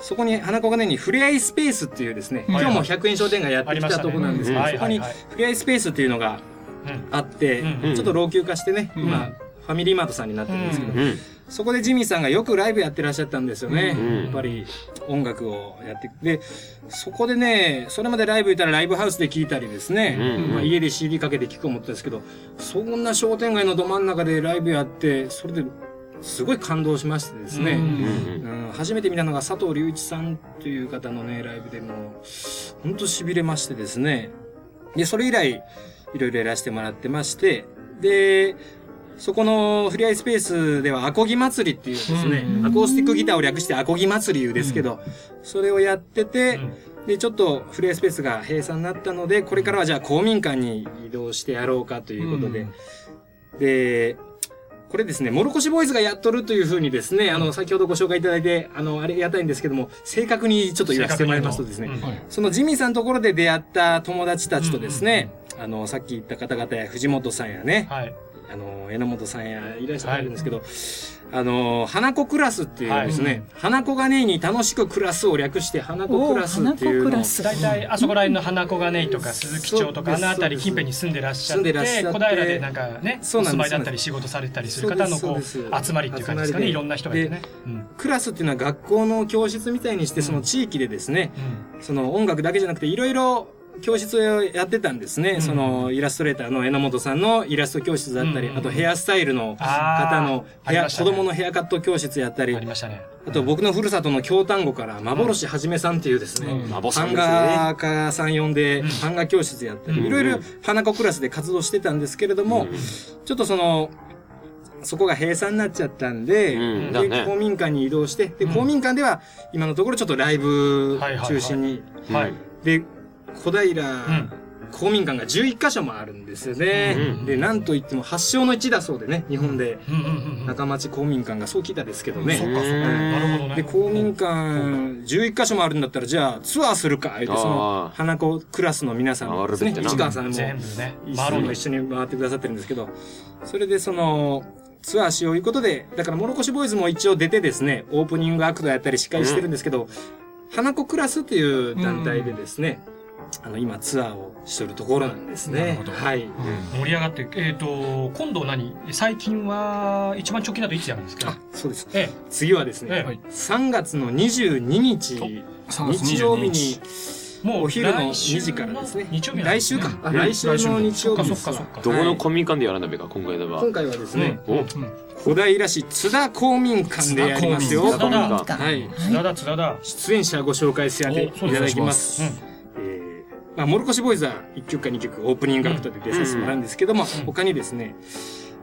そこに花子金にふれあいスペースっていうですね、はい今日も100円商店街やってきたとこなんですけど、あそこにふれあいスペースっていうのがあって、うんちょっと老朽化してね、今、ファミリーマートさんになってるんですけど、うんそこでジミーさんがよくライブやってらっしゃったんですよね。うんやっぱり音楽をやって。で、そこでね、それまでライブ行ったらライブハウスで聴いたりですね、うんまあ、家で CD かけて聴く思ったんですけど、そんな商店街のど真ん中でライブやって、それですごい感動しましてですね、うん初めて見たのが佐藤隆一さんという方のね、ライブでもう、ほんと痺れましてですね、で、それ以来、いろいろやらせてもらってまして、で、そこのフリーアイスペースではアコギ祭りっていうですね、アコースティックギターを略してアコギ祭り言うですけど、それをやってて、で、ちょっとフリーアイスペースが閉鎖になったので、これからはじゃあ公民館に移動してやろうかということで、で、これですね、モロコシボーイズがやっとるというふうにですね、あの、先ほどご紹介いただいて、あの、ありがたいんですけども、正確にちょっと言わせてもらいますとですね、そのジミーさんのところで出会った友達たちとですね、あの、さっき言った方々や藤本さんやね、あの、榎本さんやいらっしゃるんですけど、あの、花子クラスっていうですね、花子がねに楽しく暮らすを略して花子クラスっていうのを。大体あそこら辺の花子金井とか鈴木町とかあの辺り近辺に住んでらっしゃってて小平でなんかねお住まいだったり仕事されたりする方のこう集まりっていう感じですかねいろんな人がいてね。クラスっていうのは学校の教室みたいにしてその地域でですね、その音楽だけじゃなくていろいろ教室をやってたんですね、そのイラストレーターの榎本さんのイラスト教室だったり、あとヘアスタイルの方のヘア、子供のヘアカット教室やったり、あと僕のふるさとの京丹後から幻はじめさんっていうですね、版画家さん呼んで版画教室やったり、いろいろ花子クラスで活動してたんですけれども、ちょっとそのそこが閉鎖になっちゃったんで、でん。だね。公民館に移動して、で、公民館では今のところちょっとライブ中心に。はい。で、小平、公民館が11箇所もあるんですよね。で、なんといっても発祥の地だそうでね、日本で。中町公民館がそう聞いたですけどね。そっかそっか。なるほどね。で、公民館11箇所もあるんだったら、じゃあツアーするか、言って、その、花子クラスの皆さんですね、市川さんも、一緒に一緒に回ってくださってるんですけど、それでその、ツアーしよういうことで、だから、モロコシボーイズも一応出てですね、オープニングアクトやったり司会してるんですけど、花子クラスっていう団体でですね、あの、今ツアーをしてるところなんですね。はい。盛り上がってえっと今度何？最近は一番直近だといつやるんですか？そうです。え次はですね、え3月の22日、3月22日。曜日に、もうお昼の来週2時からですね。日曜日なん来週か。あ来週の日曜日どこの公民館でやらなべか今回では。今回はですね、お。小平市津田公民館でやりますよ。津田公民館。はい。津田だ津田だ。出演者ご紹介させていただきます。えーまあ、モルコシボーイズは1曲か2曲オープニングアクトで出させてもらうんですけども、他にですね、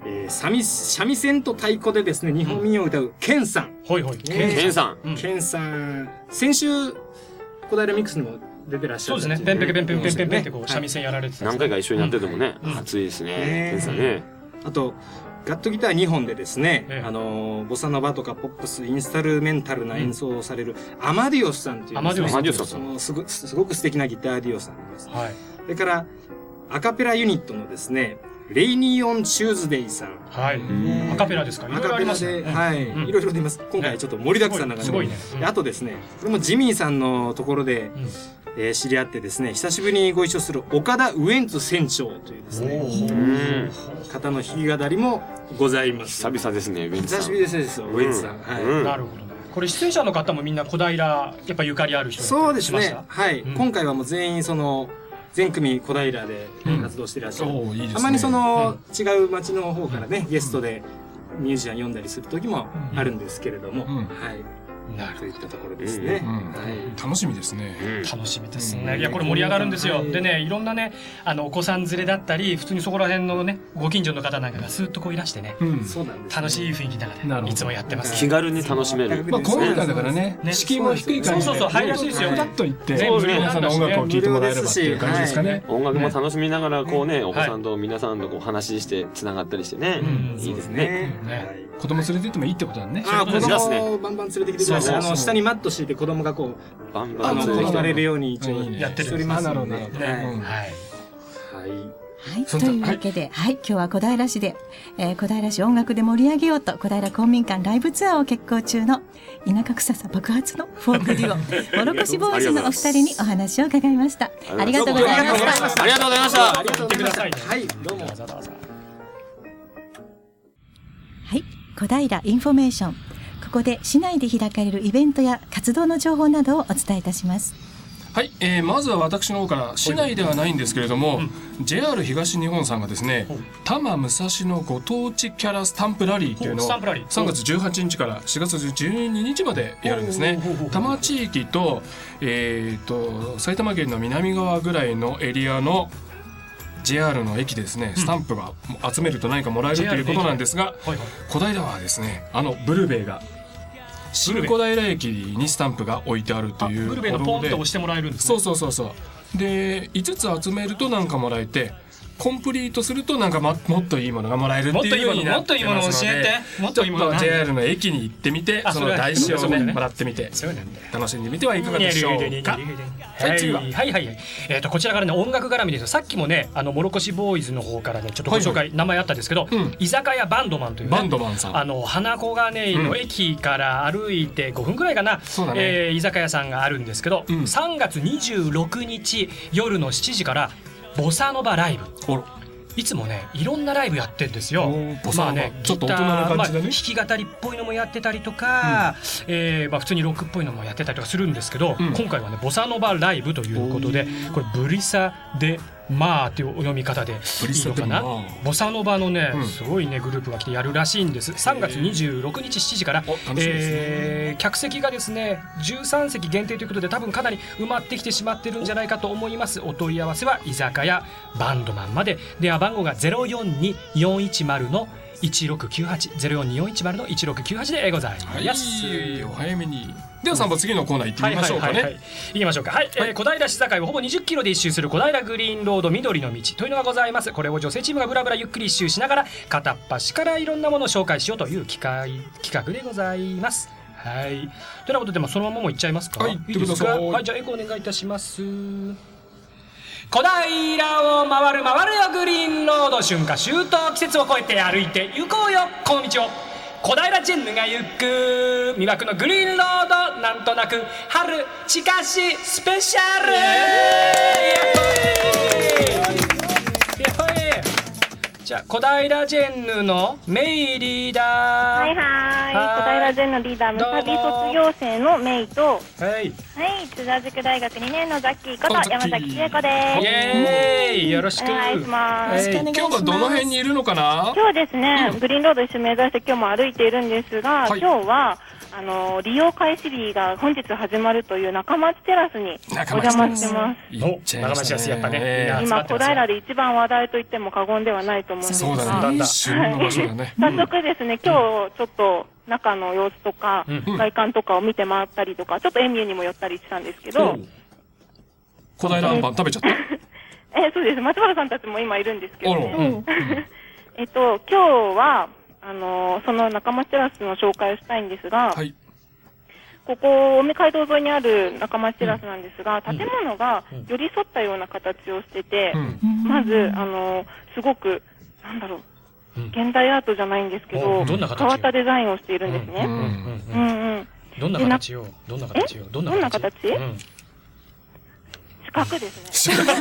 えー、三味三味線と太鼓でですね日本民謡を歌うケンさん。はいはい。ケンさん。ケンさん。先週小平ミックスにも出てらっしゃる。そうですね。ペンペケペンペンペンペンペンってこう三味線やられてた。何回か一緒にやっててもね、熱いですね。ケンさんね。あとガットギター2本でですね、あのボサノバとかポップスインスタルメンタルな演奏をされるアマディオスさんという、アマディオスアマディオスさんそのすごすごく素敵なギターディオさんです。はい。それからアカペラユニットのですねレイニーオンチューズデイさん。はい。アカペラですか？いろいろありますね。はい、いろいろ出ます。今回ちょっと盛りだくさんな感じすごいね。であとですね、これもジミーさんのところで、えー知り合ってですね、久しぶりにご一緒する岡田ウエンツ船長というですね、方の弾き語りもございます。久々ですね、ウエンツさん。久しぶりですよ、ウエンツさん。はい。なるほどね。これ出演者の方もみんな小平やっぱゆかりある人そうです。ねはい、今回はもう全員その全組小平で活動していらっしゃる、おーいいですね。たまにその、違う町の方からねゲストでミュージシャン読んだりする時もあるんですけれども、はいといったところですね、はい。楽しみですね。楽しみですね。いやこれ盛り上がるんですよ。でねいろんなねあのお子さん連れだったり普通にそこら辺のねご近所の方なんかがスーッとこういらしてね、楽しい雰囲気の中でいつもやってます。気軽に楽しめる。まあ、コロナ禍だからね、敷居も低い感じで、そうそうそう入りやすいですよ。ふらっと行って、ね。無料皆さんの音楽を聴いてもらえればっていう感じですかね。音楽も楽しみながら、こうね、お子さんと皆さんとこう話して、つながったりしてね。いいですね。子供連れてってもいいってことだね。あー子供をバンバン連れてきてください。そうそうそうあの下にマット敷いて子供がこうバンあの連れてきて座れるように一応やっておりますので。はい。はい。はい、というわけで、はい、今日は小平市で、えー小平市音楽で盛り上げようと小平公民館ライブツアーを決行中の田舎臭さ爆発のフォークデュオモロコシボーイズのお二人にお話を伺いましたありがとうございましたありがとうございましたありがとうございました。はいはい、どうも。はい、小平インフォメーションここで市内で開かれるイベントや活動の情報などをお伝えいたします。はい、えーまずは私の方から市内ではないんですけれども、JR 東日本さんがですね多摩武蔵野ご当地キャラスタンプラリーっていうのをスタンプラリー。3月18日から4月12日までやるんですね。多摩地域と,、えー、と埼玉県の南側ぐらいのエリアの JR の駅でですねスタンプが集めると何かもらえるということなんですが、はいはい。小平はですねあのブルベイが新小平駅にスタンプが置いてあるというブルベのポンって押してもらえるんですそうそうそうそう。で5つ集めるとなんかもらえてコンプリートするとなんかももっといいものがもらえるっていうようになってますので。もっといいものもっといいもの教えて。もっといいもの JR の駅に行ってみてその台紙をねね。もらってみて。楽しんでみてはいかがでしょうか？ははい次は。はいはいはい。えっ、とこちらからね音楽絡みですよ。さっきもねあのモロコシボーイズの方からねちょっとご紹介、名前あったんですけど、居酒屋バンドマンという、ね、バンドマンさん。あの花小金井の駅から歩いて5分ぐらいかな、そうえー居酒屋さんがあるんですけど、3月26日夜の7時からボサノバライブ。いつもねいろんなライブやってんですよ。まあねちょっと大人な感じだね。まあ弾き語りっぽいのもやってたりとか、えーまあ普通にロックっぽいのもやってたりとかするんですけど、今回はねボサノバライブということでこれブリサでまあっていうお読み方でいいのかな。ボサノバのね、うん。すごいねグループが来てやるらしいんです。3月26日7時から、ね。えー客席がですね13席限定ということで多分かなり埋まってきてしまってるんじゃないかと思います。お問い合わせは居酒屋バンドマンまで。電話番号が042410の1698 042410の1698でございます、はいお早めに。では3番次のコーナー行ってみましょうかはいはいはいね行きましょうか。はい、えー小平市境をほぼ20キロで一周する小平グリーンロード緑の道というのがございます。これを女性チームがブラブラゆっくり一周しながら片っ端からいろんなものを紹介しようという機会企画でございます。はい。ということでまあそのままもういっちゃいますか？はいいいではいじゃあエコお願いいたします小平を回る回るよグリーンロード春夏秋冬季節を越えて歩いて行こうよこの道を。小平ジェンヌが行く魅惑のグリーンロードなんとなく春近しスペシャル。じゃあ小平ジェンヌのメイリーダーはい。はい。小平ジェンのリーダー、ムサビ卒業生のメイと、はい。はい、津田塾大学2年のザッキーこと山崎千恵子です。イエーイ。よろしく。お願いします。はい。今日はどの辺にいるのかな？今日ですね、グリーンロード一緒に目指して今日も歩いているんですが、はい。今日は、あの利用開始日が本日始まるという中町テラスにお邪魔してます。行っちゃいましたね。中町ですやっぱね。今、小平で一番話題と言っても過言ではないと思うんですが、そうだね。旬の場所だね。早速ですね、今日ちょっと中の様子とか、うん。外観とかを見て回ったりとか、ちょっとエミューにも寄ったりしたんですけど、小平あんパン食べちゃった。えそうです、松原さんたちも今いるんですけど。えっと、今日は、あのその仲町テラスの紹介をしたいんですが、ここ、青梅街道沿いにある仲町テラスなんですが、建物が寄り添ったような形をしてて、まず、あのすごく、なんだろう、現代アートじゃないんですけど、変わったデザインをしているんですね。うん。うん。うん。うん。どんな形よどんな形よどんなどんな形？ですね。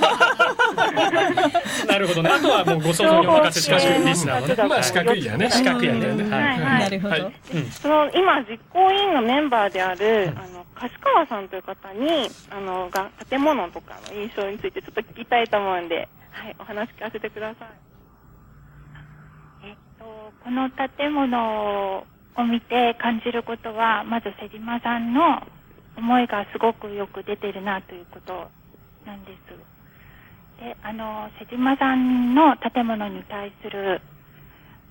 なるほどね。あとはもうご想像にお任せしましょう。リスナーのね。まあ四角いやね四角いやね。うんはいなるほど。その今、実行委員のメンバーである、あの柏川さんという方にあのが建物とかの印象についてちょっと聞きたいと思うんで、はい、お話聞かせてください。この建物を見て感じることは、まず瀬島さんの思いがすごくよく出てるなということなんです。で、あの、瀬島さんの建物に対する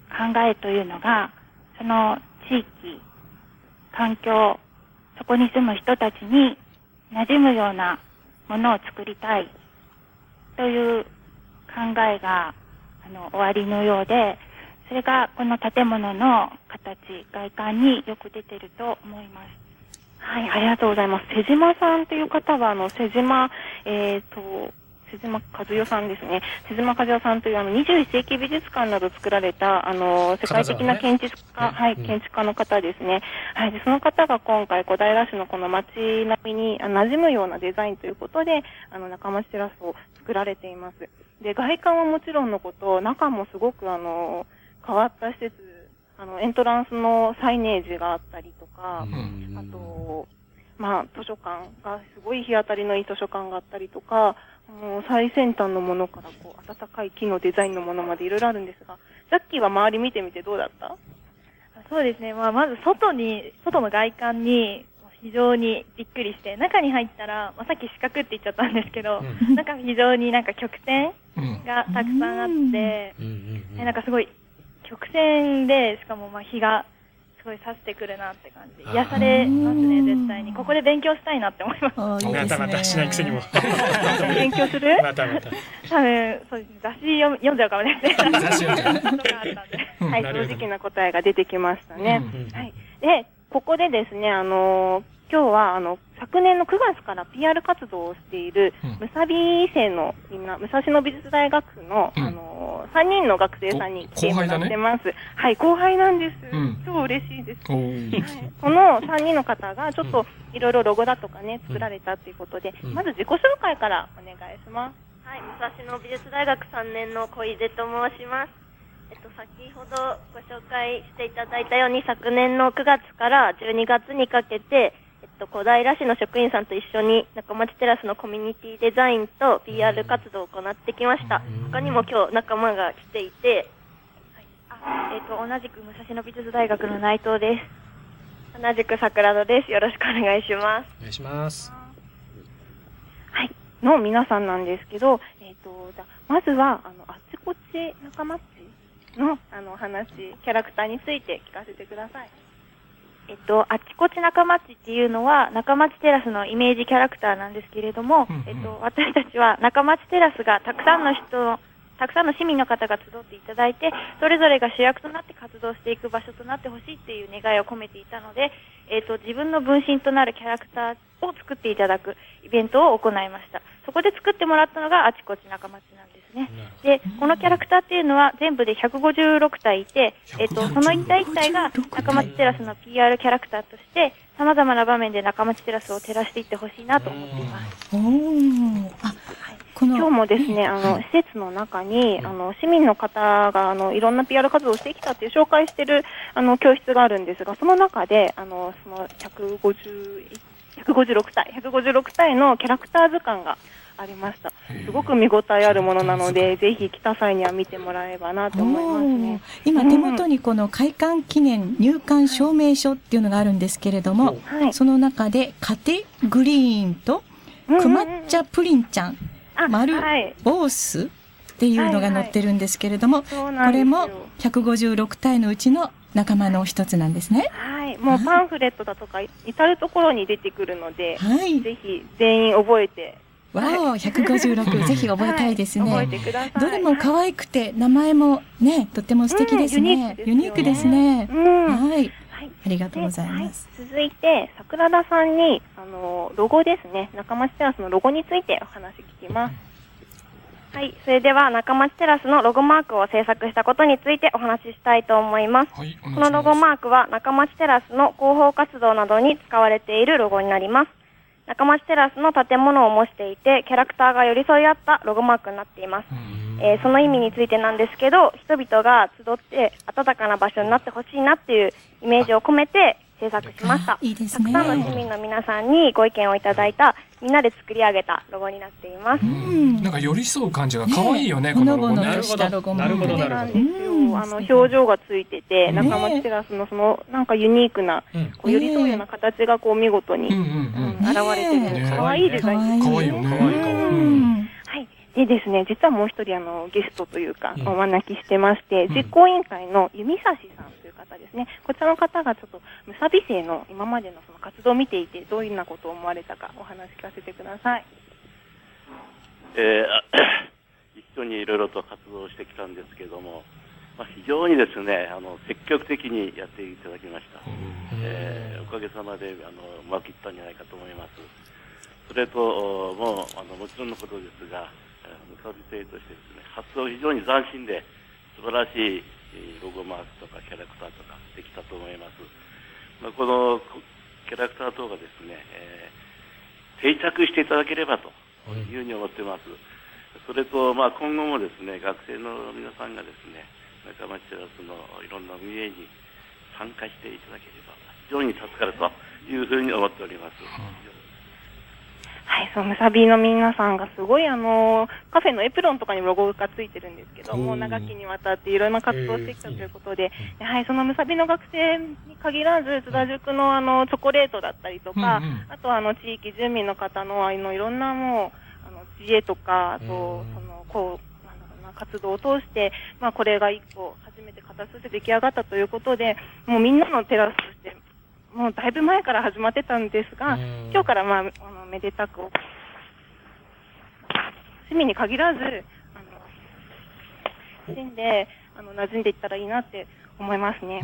考えというのが、その地域、環境、そこに住む人たちに馴染むようなものを作りたいという考えがあの終わりのようで、それがこの建物の形、外観によく出てると思います。はい、ありがとうございます。瀬島さんという方は、あの、瀬島、えっ、と、瀬島和代さんですね。瀬島和代さんというあの21世紀美術館など作られたあの世界的な建築家、はい、建築家の方ですね。はい、でその方が今回小平市のこの街並みにあ馴染むようなデザインということで、あの中町テラスを作られています。で、外観はもちろんのこと、中もすごくあの変わった施設、あのエントランスのサイネージがあったりとか、あと、まあ、図書館が、すごい日当たりのいい図書館があったりとか、もう最先端のものから、こう、温かい木のデザインのものまでいろいろあるんですが、さっきは周り見てみてどうだった？そうですね、まあ、まず外に、外の外観に非常にびっくりして、中に入ったら、まあ、さっき四角って言っちゃったんですけど、中非常になんか曲線がたくさんあって、えなんかすごい曲線で、しかもまあ日がすごい差してくるなって感じで、癒されますね、絶対に。ここで勉強したいなって思います。またまたしないくせにも。勉強する？またまた。多分、そうですね、雑誌読読んじゃうかもね。雑誌読んじゃうはい、正直な答えが出てきましたね。はい。で、ここでですね、あのー今日は、あの、昨年の9月から PR 活動をしている、むさび生のみんな、武蔵野美術大学の、あのー、3人の学生さんに来てもらってます。はい、後輩なんです。超嬉しいです。おーこの3人の方が、ちょっといろいろロゴだとかね、作られたということで、まず自己紹介からお願いします。はい、武蔵野美術大学3年の小出と申します。えっと、先ほどご紹介していただいたように、昨年の9月から12月にかけて、と、小平市の職員さんと一緒に中町テラスのコミュニティデザインと PR 活動を行ってきました。他にも今日仲間が来ていて、えっ、と、同じく武蔵野美術大学の内藤です。同じく桜戸です。よろしくお願いします。お願いします。の皆さんなんですけど、えっ、と、じゃあまずは、あの、あっちこっち仲間っちの、あの、話、キャラクターについて聞かせてください。えっと、あっちこち仲町っていうのは、中町テラスのイメージキャラクターなんですけれども、えっと、私たちは中町テラスがたくさんの人、たくさんの市民の方が集っていただいて、それぞれが主役となって活動していく場所となってほしいっていう願いを込めていたので、えっと、自分の分身となるキャラクターを作っていただくイベントを行いました。そこで作ってもらったのがあちこち仲町なんですね。で、このキャラクターっていうのは全部で156体いて、えっと、その一体一体が中町テラスの PR キャラクターとして、様々な場面で中町テラスを照らしていってほしいなと思っています。おー。あ、この今日もですね、あの、施設の中に、あの、市民の方が、あの、いろんな PR 活動をしてきたっていう紹介してる、あの、教室があるんですが、その中で、あの、その150、156体、156体のキャラクター図鑑がありました。すごく見応えあるものなので、ぜひ来た際には見てもらえばなと思いますね。今手元にこの開館記念入館証明書っていうのがあるんですけれども、その中でカテグリーンとくまっちゃプリンちゃん、丸ボースっていうのが載ってるんですけれども、これも156体のうちの仲間の一つなんですね。はい、もうパンフレットだとか至る所に出てくるので、ぜひ全員覚えて。わお、156 ぜひ覚えたいですね。覚えてください。どれも可愛くて名前もねとっても素敵ですね。ユニークですね。はい。ありがとうございます。続いて桜田さんにあのロゴですね、中町テラスのロゴについてお話聞きます。はい、それでは中町テラスのロゴマークを制作したことについてお話ししたいと思います。このロゴマークは中町テラスの広報活動などに使われているロゴになります。中町テラスの建物を模していて、キャラクターが寄り添い合ったロゴマークになっています。えーその意味についてなんですけど、人々が集って温かな場所になってほしいなっていうイメージを込めて制作しました。いいですたくさんの市民の皆さんにご意見をいただいた、みんなで作り上げたロゴになっています。なんか寄り添う感じが可愛いよね、このロゴね。なるほどなるほど、なるほど。あの表情がついてて、中町テラスのそのなんかユニークな、こう寄り添うような形がこう見事に、うん現れてる、可愛いデザインです。可愛いよね。はい。でですね、実はもう一人あのゲストというか、お招きしてまして、実行委員会の弓指さんという方ですね。こちらの方がちょっとムサビ生の今までのその活動を見ていて、どういうようなことを思われたかお話聞かせてください。えーあ 一緒にいろいろと活動してきたんですけども、まあ、非常にですねあの積極的にやっていただきました、えーおかげさまであのうまくいったんじゃないかと思いますそれとおもうあのもちろんのことですがえームサビ生としてですね発想非常に斬新で素晴らしいえーロゴマークとかキャラクターとかできたと思います、まあ、このこキャラクター等がですね、えー定着していただければというふうに思っています。それと、まあ、今後もですね、学生の皆さんがですね、中町テラスのいろんな運営に参加していただければ、非常に助かるというふうに思っております。はい、そう、ムサビの皆さんがすごいあの、カフェのエプロンとかにもロゴがついてるんですけど、もう長きにわたっていろんな活動をしてきたということで、やはりそのムサビの学生に限らず、津田塾のあの、チョコレートだったりとか、うんうん。あとはあの、地域住民の方のあの、いろんなもう、あの、知恵とか、あと、その、こう、なんだろうな、活動を通して、まあ、これが一個、初めて形として出来上がったということで、もうみんなのテラスとして、もうだいぶ前から始まってたんですが、今日からまあ、あの、めでたく、市民に限らず、あの、んで、あの、馴染んでいったらいいなって思いますね。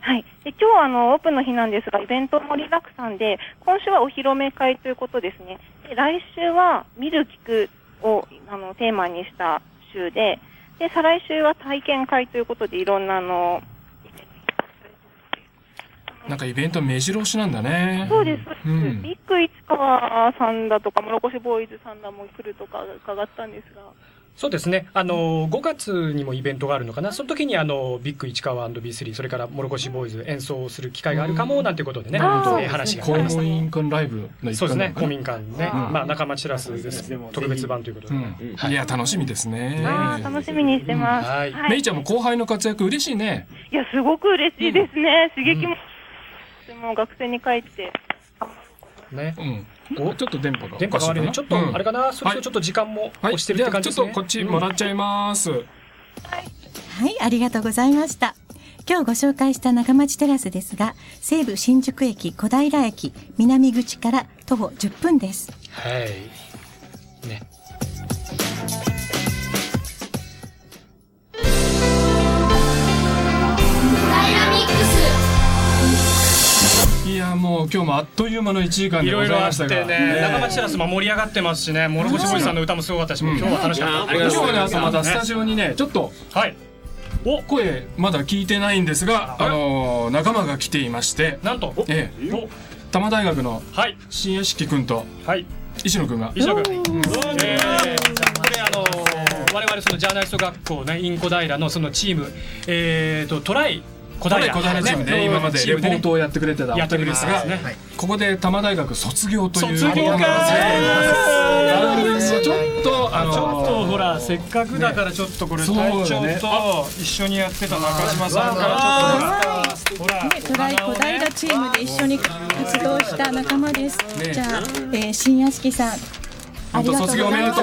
はい。で、今日はあの、オープンの日なんですが、イベント盛りだくさんで、今週はお披露目会ということですね。で、来週は、見る、聞くを、あの、テーマにした週で、で、再来週は体験会ということで、いろんなあの、なんかイベント目白押しなんだね。そうです。うん。ビッグ市川さんだとか、諸越ボーイズさんだも来るとか伺ったんですが、そうですね。あの、5月にもイベントがあるのかな。その時にあの、ビッグ市川 &B3、それから諸越ボーイズ演奏する機会があるかも、なんていうことでね、えー話がありました公。民館ライブの一そうですね。公民館ね。うんまあ、中町テラスです。特別版ということで。うんいや、楽しみですね。楽しみにしてます。はいはいめいちゃんも後輩の活躍嬉しいね。いや、すごく嬉しいですね。刺激も、でも学生に帰って、ね。うん。お、ちょっと電波が。電波が悪いね。ちょっと、あれかな、そろそろちょっと時間も押してるって感じですね。はいちょっとこっちもらっちゃいます。はい、ありがとうございました。今日ご紹介した中町テラスですが、西武新宿駅小平駅南口から徒歩10分です。はい。ね。もう今日もあっという間の1時間でごいろいろあっざいましたが。てね、中町テラスも盛り上がってますしね、諸越ボーイズさんの歌もすごかったし、もう今日は楽しかった。今日はね、あとまたスタジオにね、ちょっと、はい。お。声、まだ聞いてないんですが、あのー、仲間が来ていまして、なんと、ええ、多摩大学の新屋敷君と、はい、石野君が。石野君。えーこれあのー我々そのジャーナリスト学校ね、インコ平のそのチーム、えーとトライ小平。小平チームで、今までレポートをやってくれてた。お二やってくれ人ですがここで多摩大学卒業という卒業かことなんです。ねあのちょっあせっかくだからちょっとこれ隊長と一緒にやってた中島さんからちょっとほら。ね、トライ小平チームで一緒に活動した仲間です。ね。じゃあ、えー、新屋敷さん。ありがとうございます。卒業おめでと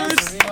う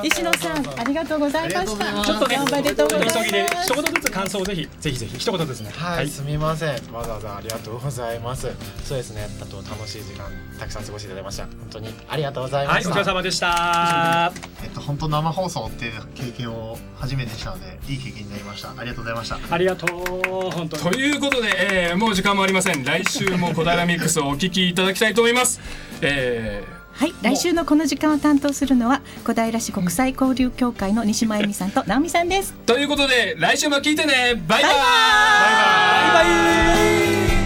石野さん、ありがとうございました。ちょっとねおめでとうございます。急ぎで一言ずつ感想をぜひぜひぜひ一言ですねはい、すみません。わざわざありがとうございます。そうですね。あと楽しい時間たくさん過ごしていただきました。本当にありがとうございまはいした。お疲れ様でしたえっと本当生放送っていう経験を初めてしたのでいい経験になりました。ありがとうございました。ありがとう本当ということで、えーもう時間もありません来週も小平ミックスをお聞きいただきたいと思います、えはい、来週のこの時間を担当するのは小平市国際交流協会の西間恵美さんと 直美さんです。ーということで来週も聞いてね。バイバイ。バイバイ